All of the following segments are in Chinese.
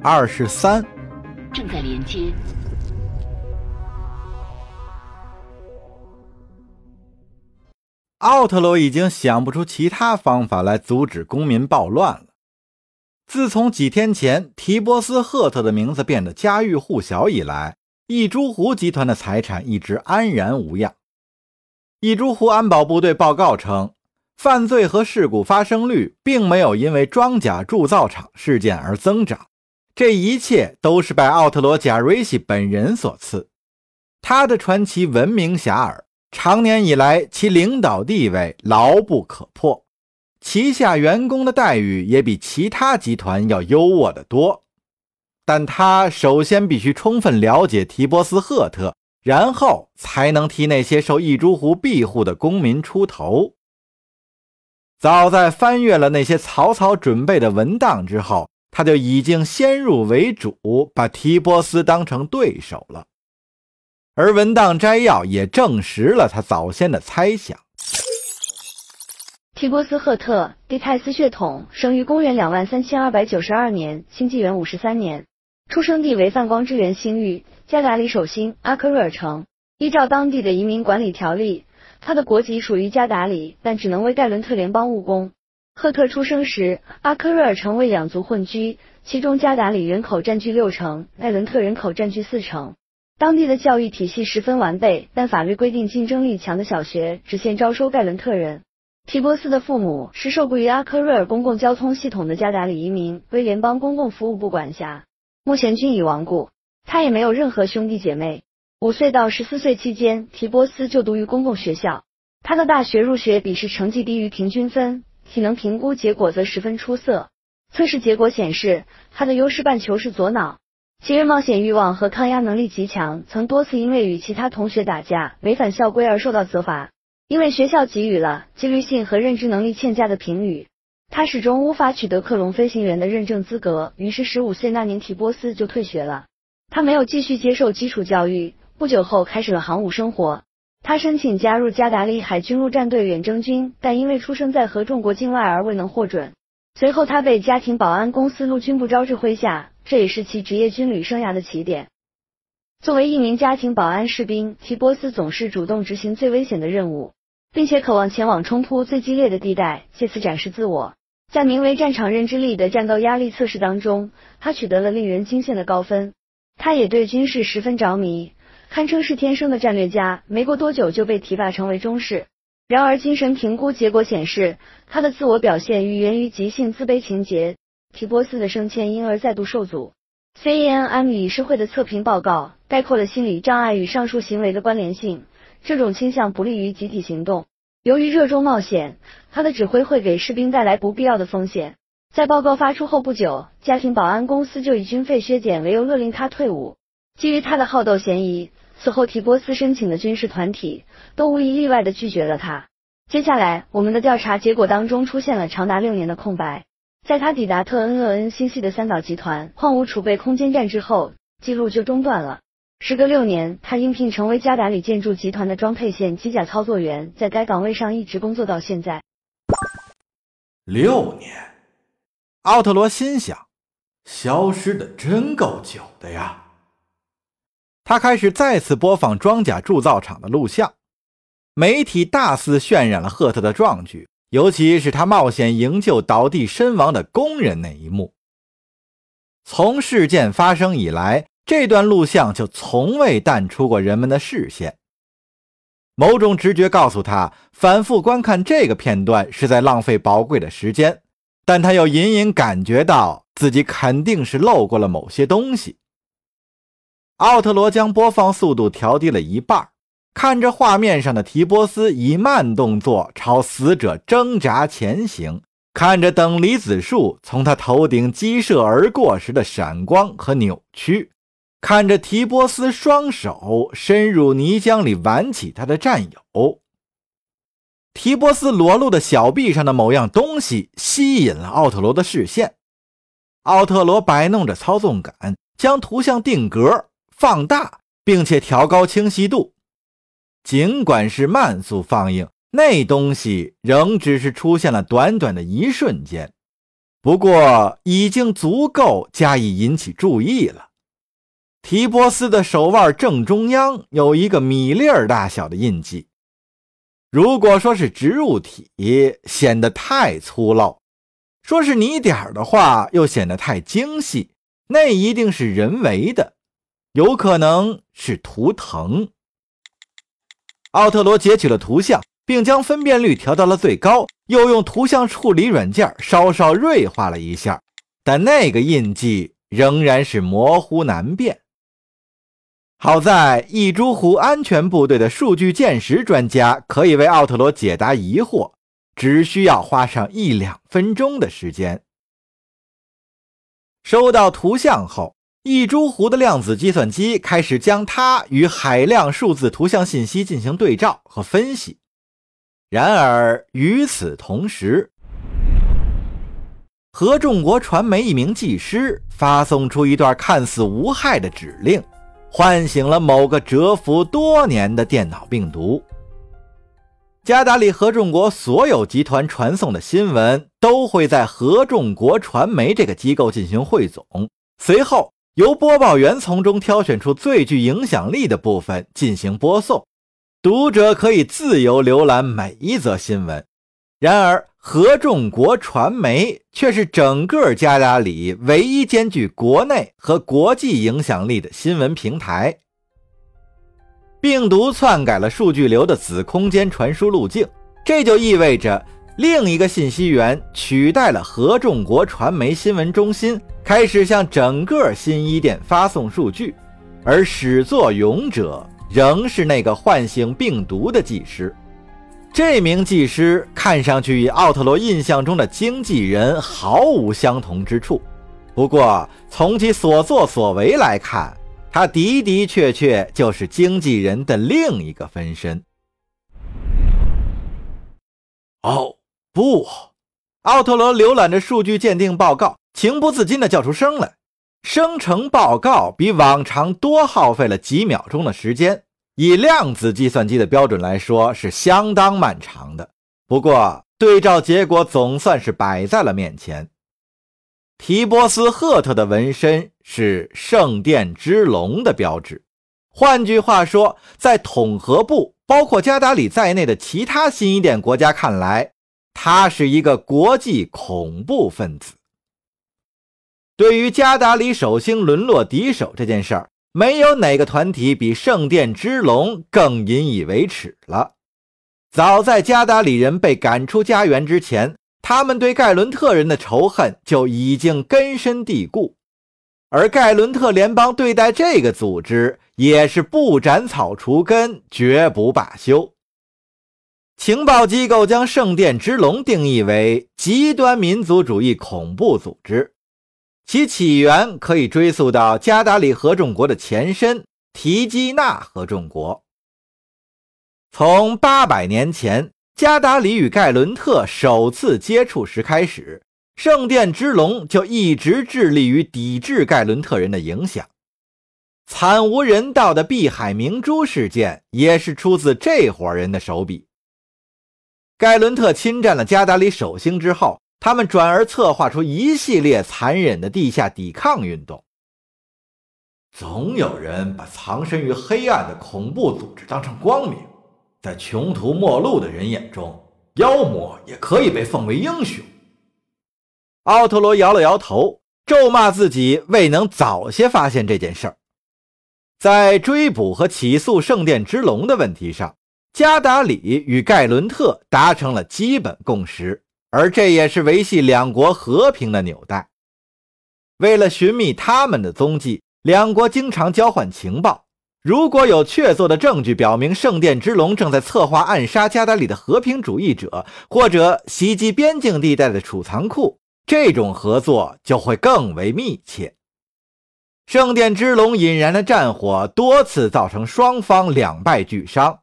二十三。正在连接。奥特罗已经想不出其他方法来阻止公民暴乱了。自从几天前提波斯·赫特的名字变得家喻户晓以来，一株湖集团的财产一直安然无恙。一株湖安保部队报告称，犯罪和事故发生率并没有因为装甲铸造厂事件而增长。这一切都是拜奥特罗·贾瑞西本人所赐。他的传奇闻名遐迩。长年以来，其领导地位牢不可破，旗下员工的待遇也比其他集团要优渥得多。但他首先必须充分了解提波斯·赫特，然后才能替那些受异诸湖庇护的公民出头。早在翻阅了那些草草准备的文档之后，他就已经先入为主，把提波斯当成对手了。而文档摘要也证实了他早先的猜想。提波斯·赫特，蒂泰斯血统，生于公元两万三千二百九十二年，新纪元五十三年，出生地为泛光之源星域加达里首星阿克瑞尔城。依照当地的移民管理条例，他的国籍属于加达里，但只能为盖伦特联邦务工。赫特出生时，阿克瑞尔城为两族混居，其中加达里人口占据六成，盖伦特人口占据四成。当地的教育体系十分完备，但法律规定竞争力强的小学只限招收盖伦特人。提波斯的父母是受雇于阿克瑞尔公共交通系统的加达里移民，归联邦公共服务部管辖，目前均已亡故。他也没有任何兄弟姐妹。五岁到十四岁期间，提波斯就读于公共学校。他的大学入学笔试成绩低于平均分，体能评估结果则十分出色。测试结果显示，他的优势半球是左脑。其人冒险欲望和抗压能力极强，曾多次因为与其他同学打架、违反校规而受到责罚。因为学校给予了纪律性和认知能力欠佳的评语，他始终无法取得克隆飞行员的认证资格。于是，十五岁那年，提波斯就退学了。他没有继续接受基础教育，不久后开始了航母生活。他申请加入加达利海军陆战队远征军，但因为出生在合众国境外而未能获准。随后，他被家庭保安公司陆军部招至麾下。这也是其职业军旅生涯的起点。作为一名家庭保安士兵，齐波斯总是主动执行最危险的任务，并且渴望前往冲突最激烈的地带，借此展示自我。在名为“战场认知力”的战斗压力测试当中，他取得了令人惊羡的高分。他也对军事十分着迷，堪称是天生的战略家。没过多久就被提拔成为中士。然而，精神评估结果显示，他的自我表现愈源于急性自卑情节。提波斯的升迁因而再度受阻。CANM 理事会的测评报告概括了心理障碍与上述行为的关联性。这种倾向不利于集体行动。由于热衷冒险，他的指挥会给士兵带来不必要的风险。在报告发出后不久，家庭保安公司就以军费削减为由勒令他退伍。基于他的好斗嫌疑，此后提波斯申请的军事团体都无一例外的拒绝了他。接下来，我们的调查结果当中出现了长达六年的空白。在他抵达特恩厄恩星系的三岛集团矿物储备空间站之后，记录就中断了。时隔六年，他应聘成为加达里建筑集团的装配线机甲操作员，在该岗位上一直工作到现在。六年，奥特罗心想，消失的真够久的呀。他开始再次播放装甲铸造厂的录像，媒体大肆渲染了赫特的壮举。尤其是他冒险营救倒地身亡的工人那一幕。从事件发生以来，这段录像就从未淡出过人们的视线。某种直觉告诉他，反复观看这个片段是在浪费宝贵的时间，但他又隐隐感觉到自己肯定是漏过了某些东西。奥特罗将播放速度调低了一半。看着画面上的提波斯以慢动作朝死者挣扎前行，看着等离子束从他头顶激射而过时的闪光和扭曲，看着提波斯双手伸入泥浆里挽起他的战友，提波斯裸露的小臂上的某样东西吸引了奥特罗的视线。奥特罗摆弄着操纵杆，将图像定格、放大，并且调高清晰度。尽管是慢速放映，那东西仍只是出现了短短的一瞬间。不过已经足够加以引起注意了。提波斯的手腕正中央有一个米粒儿大小的印记。如果说是植入体，显得太粗陋；说是泥点儿的话，又显得太精细。那一定是人为的，有可能是图腾。奥特罗截取了图像，并将分辨率调到了最高，又用图像处理软件稍稍锐化了一下，但那个印记仍然是模糊难辨。好在一珠湖安全部队的数据鉴识专家可以为奥特罗解答疑惑，只需要花上一两分钟的时间。收到图像后，一株湖的量子计算机开始将它与海量数字图像信息进行对照和分析。然而与此同时，合众国传媒一名技师发送出一段看似无害的指令。唤醒了某个蛰伏多年的电脑病毒。加达里合众国所有集团传送的新闻都会在合众国传媒这个机构进行汇总，随后由播报员从中挑选出最具影响力的部分进行播送。读者可以自由浏览每一则新闻。然而，合众国传媒却是整个加达里唯一兼具国内和国际影响力的新闻平台。病毒篡改了数据流的子空间传输路径，这就意味着另一个信息源取代了合众国传媒新闻中心，开始向整个新一店发送数据，而始作俑者仍是那个唤醒病毒的技师。这名技师看上去与奥特罗印象中的经纪人毫无相同之处，不过从其所作所为来看，他的的确确就是经纪人的另一个分身。哦，不！奥特罗浏览着数据鉴定报告，情不自禁地叫出声来。生成报告比往常多耗费了几秒钟的时间。以量子计算机的标准来说，是相当漫长的。不过，对照结果总算是摆在了面前。提波斯·赫特的纹身是圣殿之龙的标志。换句话说，在统合部，包括加达里在内的其他新一点国家看来，他是一个国际恐怖分子。对于加达里首星沦落敌手这件事儿。没有哪个团体比圣殿之龙更引以为耻了。早在加达里人被赶出家园之前，他们对盖伦特人的仇恨就已经根深蒂固，而盖伦特联邦对待这个组织也是不斩草除根，绝不罢休。情报机构将圣殿之龙定义为极端民族主义恐怖组织。其起源可以追溯到加达里合众国的前身提基纳合众国。从八百年前加达里与盖伦特首次接触时开始，圣殿之龙就一直致力于抵制盖伦特人的影响。惨无人道的碧海明珠事件也是出自这伙人的手笔。盖伦特侵占了加达里首星之后。他们转而策划出一系列残忍的地下抵抗运动。总有人把藏身于黑暗的恐怖组织当成光明，在穷途末路的人眼中，妖魔也可以被奉为英雄。奥特罗摇了摇头，咒骂自己未能早些发现这件事儿。在追捕和起诉圣殿之龙的问题上，加达里与盖伦特达成了基本共识。而这也是维系两国和平的纽带。为了寻觅他们的踪迹，两国经常交换情报。如果有确凿的证据表明圣殿之龙正在策划暗杀加达里的和平主义者，或者袭击边境地带的储藏库，这种合作就会更为密切。圣殿之龙引燃的战火多次造成双方两败俱伤。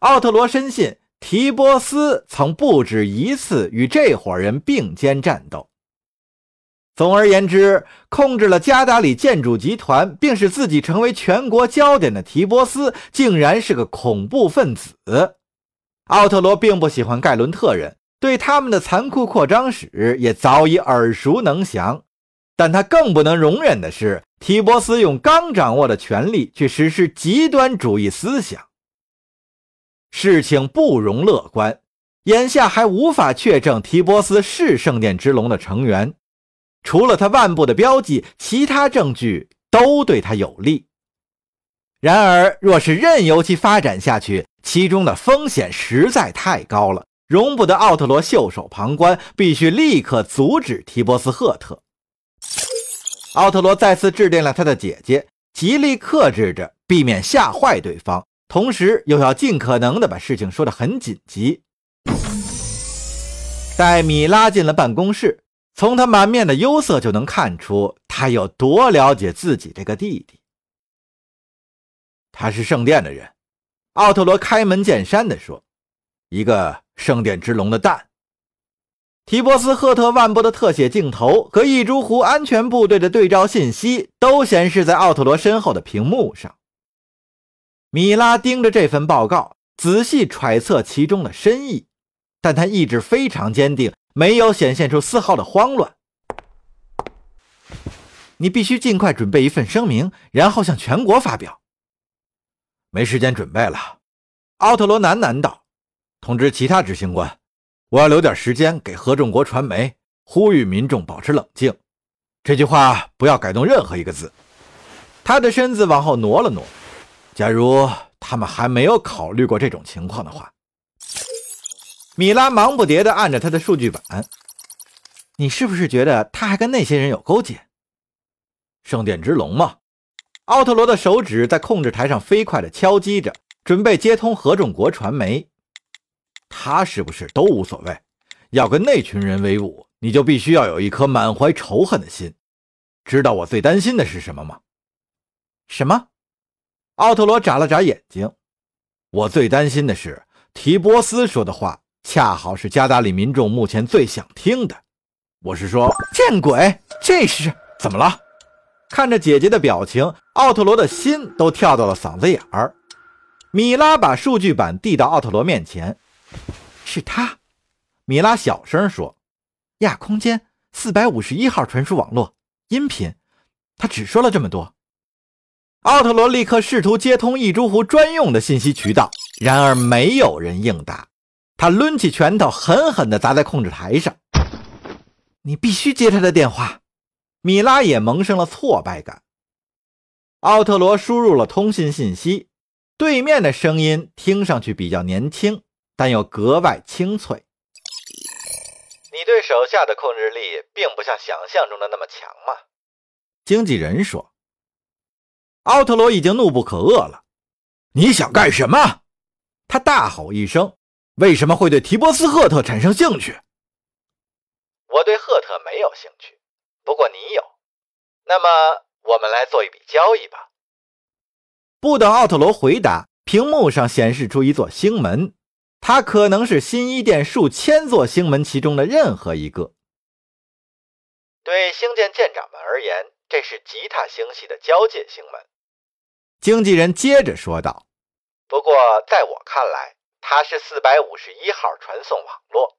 奥特罗深信。提波斯曾不止一次与这伙人并肩战斗。总而言之，控制了加达里建筑集团，并使自己成为全国焦点的提波斯，竟然是个恐怖分子。奥特罗并不喜欢盖伦特人，对他们的残酷扩张史也早已耳熟能详。但他更不能容忍的是，提波斯用刚掌握的权力去实施极端主义思想。事情不容乐观，眼下还无法确证提波斯是圣殿之龙的成员。除了他腕部的标记，其他证据都对他有利。然而，若是任由其发展下去，其中的风险实在太高了，容不得奥特罗袖手旁观，必须立刻阻止提波斯赫特。奥特罗再次致电了他的姐姐，极力克制着，避免吓坏对方，同时又要尽可能的把事情说得很紧急。戴米拉进了办公室。从他满面的忧色就能看出，他有多了解自己这个弟弟。他是圣殿的人，奥特罗开门见山地说：“一个圣殿之龙的蛋。”提波斯赫特万波的特写镜头和异珠湖安全部队的对照信息都显示在奥特罗身后的屏幕上。米拉盯着这份报告，仔细揣测其中的深意，但他意志非常坚定。没有显现出丝毫的慌乱。你必须尽快准备一份声明，然后向全国发表。没时间准备了，奥特罗喃喃道：“通知其他执行官，我要留点时间给合众国传媒，呼吁民众保持冷静。这句话不要改动任何一个字。”他的身子往后挪了挪。假如他们还没有考虑过这种情况的话。米拉忙不迭地按着他的数据板。你是不是觉得他还跟那些人有勾结？圣殿之龙吗？奥特罗的手指在控制台上飞快地敲击着，准备接通合众国传媒。他是不是都无所谓？要跟那群人为伍，你就必须要有一颗满怀仇恨的心。知道我最担心的是什么吗？什么？奥特罗眨了眨眼睛。我最担心的是提波斯说的话。恰好是加达里民众目前最想听的。我是说，见鬼！这是怎么了？看着姐姐的表情，奥特罗的心都跳到了嗓子眼儿。米拉把数据板递到奥特罗面前，是他。米拉小声说：“亚空间四百五十一号传输网络音频。”他只说了这么多。奥特罗立刻试图接通异珠湖专用的信息渠道，然而没有人应答。他抡起拳头，狠狠地砸在控制台上。你必须接他的电话。米拉也萌生了挫败感。奥特罗输入了通信信息，对面的声音听上去比较年轻，但又格外清脆。你对手下的控制力并不像想象中的那么强嘛？经纪人说。奥特罗已经怒不可遏了。你想干什么？他大吼一声。为什么会对提波斯赫特产生兴趣？我对赫特没有兴趣，不过你有。那么，我们来做一笔交易吧。不等奥特罗回答，屏幕上显示出一座星门，它可能是新一殿数千座星门其中的任何一个。对星舰舰长们而言，这是吉他星系的交界星门。经纪人接着说道：“不过，在我看来。”它是四百五十一号传送网络。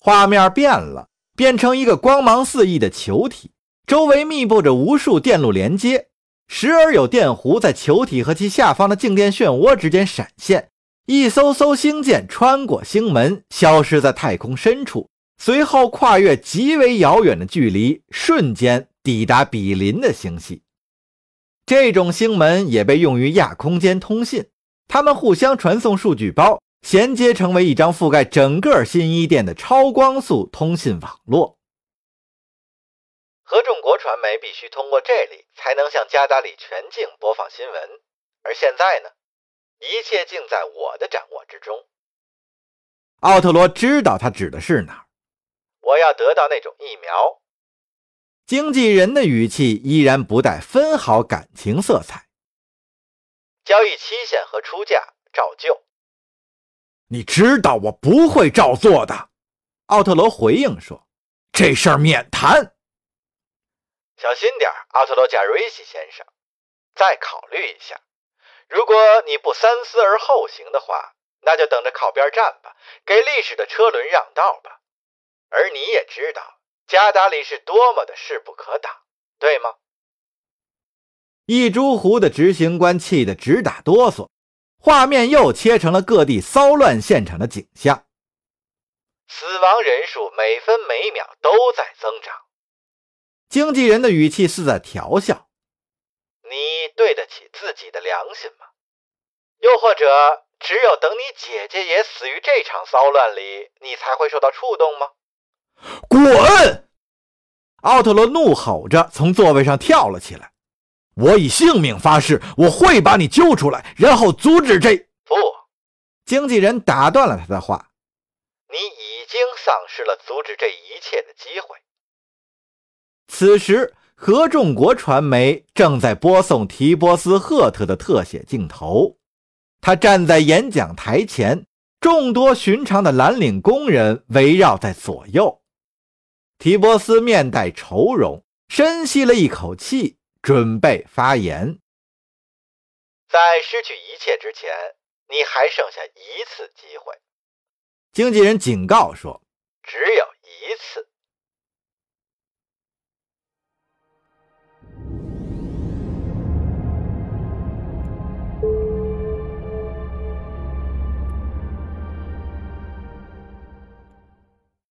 画面变了，变成一个光芒四溢的球体，周围密布着无数电路连接，时而有电弧在球体和其下方的静电漩涡之间闪现。一艘艘星舰穿过星门，消失在太空深处，随后跨越极为遥远的距离，瞬间抵达比邻的星系。这种星门也被用于亚空间通信。它们互相传送数据包，衔接成为一张覆盖整个新一店的超光速通信网络。合众国传媒必须通过这里才能向加达里全境播放新闻，而现在呢，一切尽在我的掌握之中。奥特罗知道他指的是哪儿。我要得到那种疫苗。经纪人的语气依然不带分毫感情色彩。交易期限和出价照旧。你知道我不会照做的，奥特罗回应说：“这事儿免谈。”小心点奥特罗贾瑞西先生，再考虑一下。如果你不三思而后行的话，那就等着靠边站吧，给历史的车轮让道吧。而你也知道，加达里是多么的势不可挡，对吗？一株湖的执行官气得直打哆嗦，画面又切成了各地骚乱现场的景象，死亡人数每分每秒都在增长。经纪人的语气似在调笑：“你对得起自己的良心吗？又或者，只有等你姐姐也死于这场骚乱里，你才会受到触动吗？”滚！奥特罗怒吼着从座位上跳了起来。我以性命发誓，我会把你揪出来，然后阻止这……不，经纪人打断了他的话。你已经丧失了阻止这一切的机会。此时，合众国传媒正在播送提波斯·赫特的特写镜头。他站在演讲台前，众多寻常的蓝领工人围绕在左右。提波斯面带愁容，深吸了一口气。准备发言。在失去一切之前，你还剩下一次机会。经纪人警告说：“只有